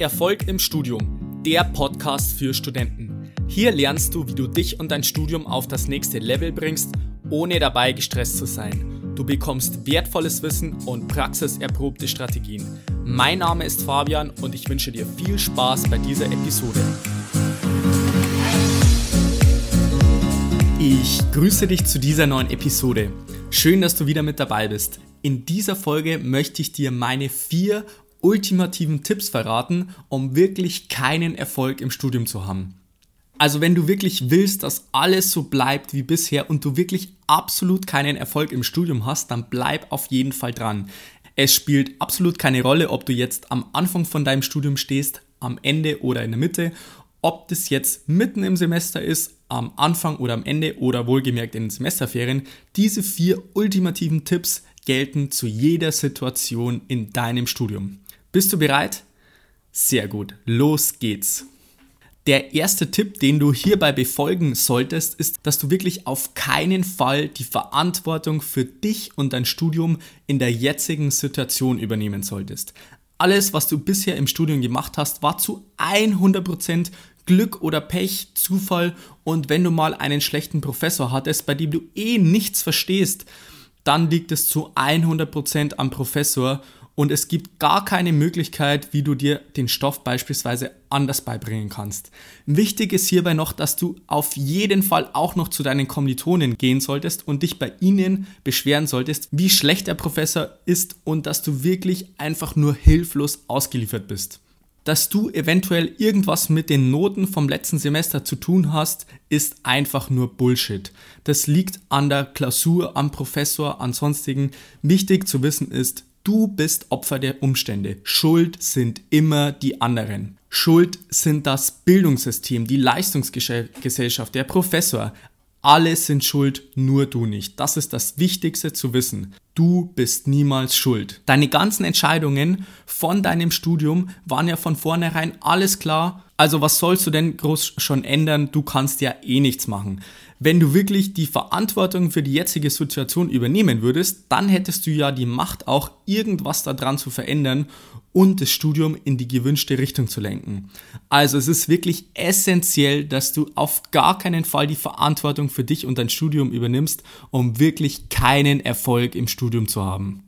Erfolg im Studium, der Podcast für Studenten. Hier lernst du, wie du dich und dein Studium auf das nächste Level bringst, ohne dabei gestresst zu sein. Du bekommst wertvolles Wissen und praxiserprobte Strategien. Mein Name ist Fabian und ich wünsche dir viel Spaß bei dieser Episode. Ich grüße dich zu dieser neuen Episode. Schön, dass du wieder mit dabei bist. In dieser Folge möchte ich dir meine vier ultimativen Tipps verraten, um wirklich keinen Erfolg im Studium zu haben. Also wenn du wirklich willst, dass alles so bleibt wie bisher und du wirklich absolut keinen Erfolg im Studium hast, dann bleib auf jeden Fall dran. Es spielt absolut keine Rolle, ob du jetzt am Anfang von deinem Studium stehst, am Ende oder in der Mitte, ob das jetzt mitten im Semester ist, am Anfang oder am Ende oder wohlgemerkt in den Semesterferien. Diese vier ultimativen Tipps gelten zu jeder Situation in deinem Studium. Bist du bereit? Sehr gut, los geht's. Der erste Tipp, den du hierbei befolgen solltest, ist, dass du wirklich auf keinen Fall die Verantwortung für dich und dein Studium in der jetzigen Situation übernehmen solltest. Alles, was du bisher im Studium gemacht hast, war zu 100% Glück oder Pech, Zufall und wenn du mal einen schlechten Professor hattest, bei dem du eh nichts verstehst, dann liegt es zu 100% am Professor und es gibt gar keine Möglichkeit, wie du dir den Stoff beispielsweise anders beibringen kannst. Wichtig ist hierbei noch, dass du auf jeden Fall auch noch zu deinen Kommilitonen gehen solltest und dich bei ihnen beschweren solltest, wie schlecht der Professor ist und dass du wirklich einfach nur hilflos ausgeliefert bist. Dass du eventuell irgendwas mit den Noten vom letzten Semester zu tun hast, ist einfach nur Bullshit. Das liegt an der Klausur, am Professor, an sonstigen. Wichtig zu wissen ist, Du bist Opfer der Umstände. Schuld sind immer die anderen. Schuld sind das Bildungssystem, die Leistungsgesellschaft, der Professor. Alle sind schuld, nur du nicht. Das ist das Wichtigste zu wissen. Du bist niemals schuld. Deine ganzen Entscheidungen von deinem Studium waren ja von vornherein alles klar. Also was sollst du denn groß schon ändern? Du kannst ja eh nichts machen. Wenn du wirklich die Verantwortung für die jetzige Situation übernehmen würdest, dann hättest du ja die Macht, auch irgendwas daran zu verändern und das Studium in die gewünschte Richtung zu lenken. Also es ist wirklich essentiell, dass du auf gar keinen Fall die Verantwortung für dich und dein Studium übernimmst, um wirklich keinen Erfolg im Studium zu haben.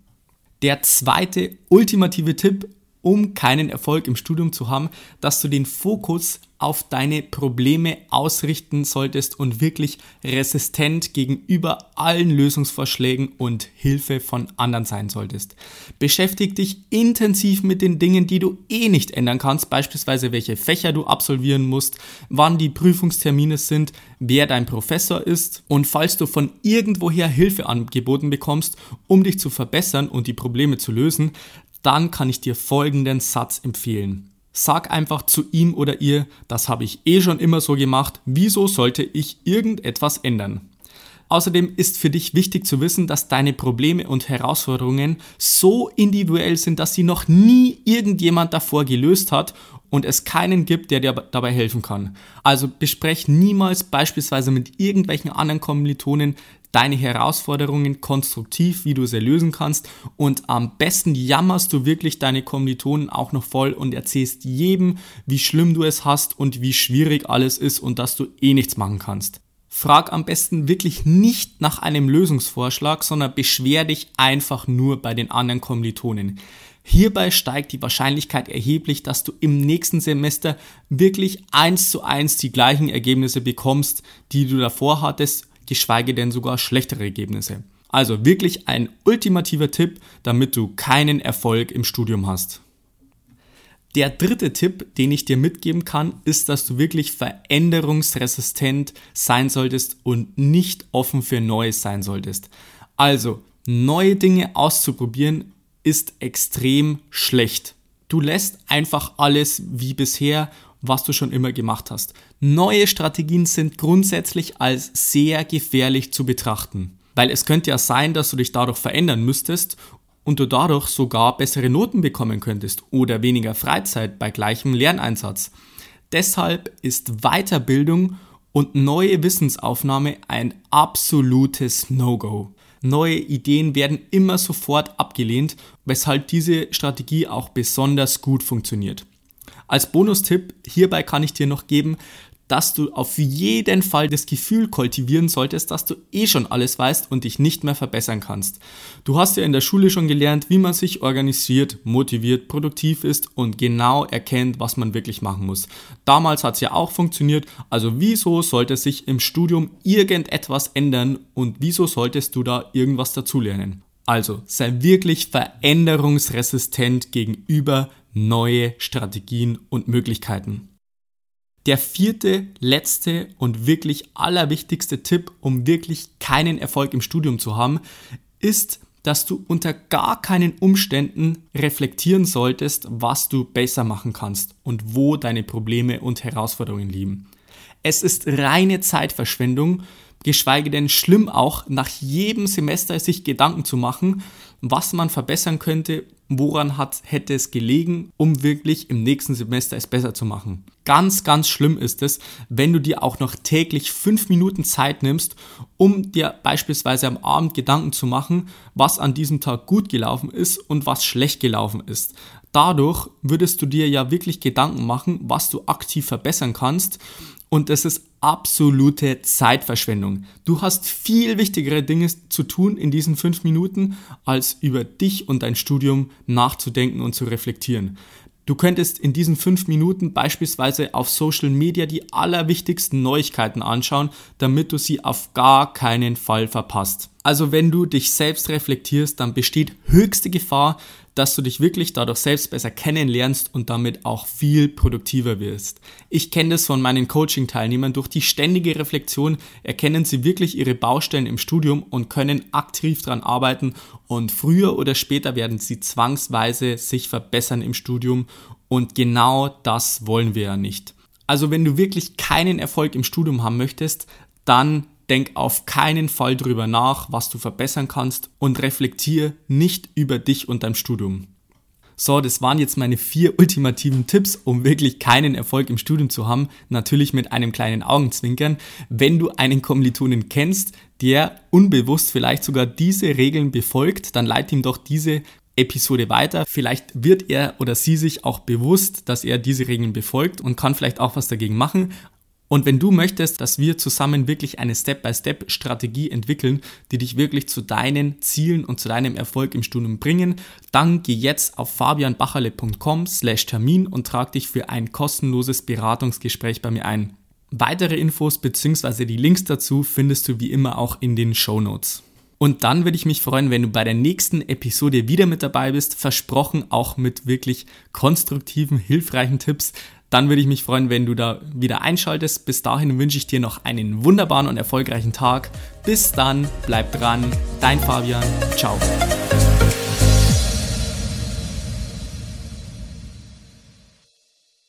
Der zweite ultimative Tipp, um keinen Erfolg im Studium zu haben, dass du den Fokus auf deine Probleme ausrichten solltest und wirklich resistent gegenüber allen Lösungsvorschlägen und Hilfe von anderen sein solltest. Beschäftige dich intensiv mit den Dingen, die du eh nicht ändern kannst, beispielsweise welche Fächer du absolvieren musst, wann die Prüfungstermine sind, wer dein Professor ist und falls du von irgendwoher Hilfe angeboten bekommst, um dich zu verbessern und die Probleme zu lösen, dann kann ich dir folgenden Satz empfehlen. Sag einfach zu ihm oder ihr, das habe ich eh schon immer so gemacht, wieso sollte ich irgendetwas ändern? Außerdem ist für dich wichtig zu wissen, dass deine Probleme und Herausforderungen so individuell sind, dass sie noch nie irgendjemand davor gelöst hat und es keinen gibt, der dir dabei helfen kann. Also besprech niemals beispielsweise mit irgendwelchen anderen Kommilitonen deine Herausforderungen konstruktiv, wie du sie lösen kannst und am besten jammerst du wirklich deine Kommilitonen auch noch voll und erzählst jedem, wie schlimm du es hast und wie schwierig alles ist und dass du eh nichts machen kannst. Frag am besten wirklich nicht nach einem Lösungsvorschlag, sondern beschwer dich einfach nur bei den anderen Kommilitonen. Hierbei steigt die Wahrscheinlichkeit erheblich, dass du im nächsten Semester wirklich eins zu eins die gleichen Ergebnisse bekommst, die du davor hattest, geschweige denn sogar schlechtere Ergebnisse. Also wirklich ein ultimativer Tipp, damit du keinen Erfolg im Studium hast. Der dritte Tipp, den ich dir mitgeben kann, ist, dass du wirklich veränderungsresistent sein solltest und nicht offen für Neues sein solltest. Also, neue Dinge auszuprobieren ist extrem schlecht. Du lässt einfach alles wie bisher was du schon immer gemacht hast. Neue Strategien sind grundsätzlich als sehr gefährlich zu betrachten, weil es könnte ja sein, dass du dich dadurch verändern müsstest und du dadurch sogar bessere Noten bekommen könntest oder weniger Freizeit bei gleichem Lerneinsatz. Deshalb ist Weiterbildung und neue Wissensaufnahme ein absolutes No-Go. Neue Ideen werden immer sofort abgelehnt, weshalb diese Strategie auch besonders gut funktioniert. Als Bonustipp hierbei kann ich dir noch geben, dass du auf jeden Fall das Gefühl kultivieren solltest, dass du eh schon alles weißt und dich nicht mehr verbessern kannst. Du hast ja in der Schule schon gelernt, wie man sich organisiert, motiviert, produktiv ist und genau erkennt, was man wirklich machen muss. Damals hat es ja auch funktioniert, also wieso sollte sich im Studium irgendetwas ändern und wieso solltest du da irgendwas dazulernen? Also sei wirklich veränderungsresistent gegenüber neue Strategien und Möglichkeiten. Der vierte, letzte und wirklich allerwichtigste Tipp, um wirklich keinen Erfolg im Studium zu haben, ist, dass du unter gar keinen Umständen reflektieren solltest, was du besser machen kannst und wo deine Probleme und Herausforderungen liegen. Es ist reine Zeitverschwendung, geschweige denn schlimm auch, nach jedem Semester sich Gedanken zu machen, was man verbessern könnte, woran hat, hätte es gelegen, um wirklich im nächsten Semester es besser zu machen. Ganz, ganz schlimm ist es, wenn du dir auch noch täglich fünf Minuten Zeit nimmst, um dir beispielsweise am Abend Gedanken zu machen, was an diesem Tag gut gelaufen ist und was schlecht gelaufen ist. Dadurch würdest du dir ja wirklich Gedanken machen, was du aktiv verbessern kannst und es ist absolute Zeitverschwendung. Du hast viel wichtigere Dinge zu tun in diesen fünf Minuten, als über dich und dein Studium nachzudenken und zu reflektieren. Du könntest in diesen fünf Minuten beispielsweise auf Social Media die allerwichtigsten Neuigkeiten anschauen, damit du sie auf gar keinen Fall verpasst. Also wenn du dich selbst reflektierst, dann besteht höchste Gefahr, dass du dich wirklich dadurch selbst besser kennenlernst und damit auch viel produktiver wirst. Ich kenne das von meinen Coaching-Teilnehmern. Durch die ständige Reflexion erkennen sie wirklich ihre Baustellen im Studium und können aktiv daran arbeiten und früher oder später werden sie zwangsweise sich verbessern im Studium und genau das wollen wir ja nicht. Also wenn du wirklich keinen Erfolg im Studium haben möchtest, dann denk auf keinen Fall drüber nach, was du verbessern kannst und reflektier nicht über dich und dein Studium. So, das waren jetzt meine vier ultimativen Tipps, um wirklich keinen Erfolg im Studium zu haben. Natürlich mit einem kleinen Augenzwinkern. Wenn du einen Kommilitonen kennst, der unbewusst vielleicht sogar diese Regeln befolgt, dann leite ihm doch diese Episode weiter. Vielleicht wird er oder sie sich auch bewusst, dass er diese Regeln befolgt und kann vielleicht auch was dagegen machen. Und wenn du möchtest, dass wir zusammen wirklich eine Step-by-Step-Strategie entwickeln, die dich wirklich zu deinen Zielen und zu deinem Erfolg im Studium bringen, dann geh jetzt auf fabianbacherle.com slash Termin und trag dich für ein kostenloses Beratungsgespräch bei mir ein. Weitere Infos bzw. die Links dazu findest du wie immer auch in den Show Notes. Und dann würde ich mich freuen, wenn du bei der nächsten Episode wieder mit dabei bist. Versprochen auch mit wirklich konstruktiven, hilfreichen Tipps. Dann würde ich mich freuen, wenn du da wieder einschaltest. Bis dahin wünsche ich dir noch einen wunderbaren und erfolgreichen Tag. Bis dann, bleib dran. Dein Fabian. Ciao.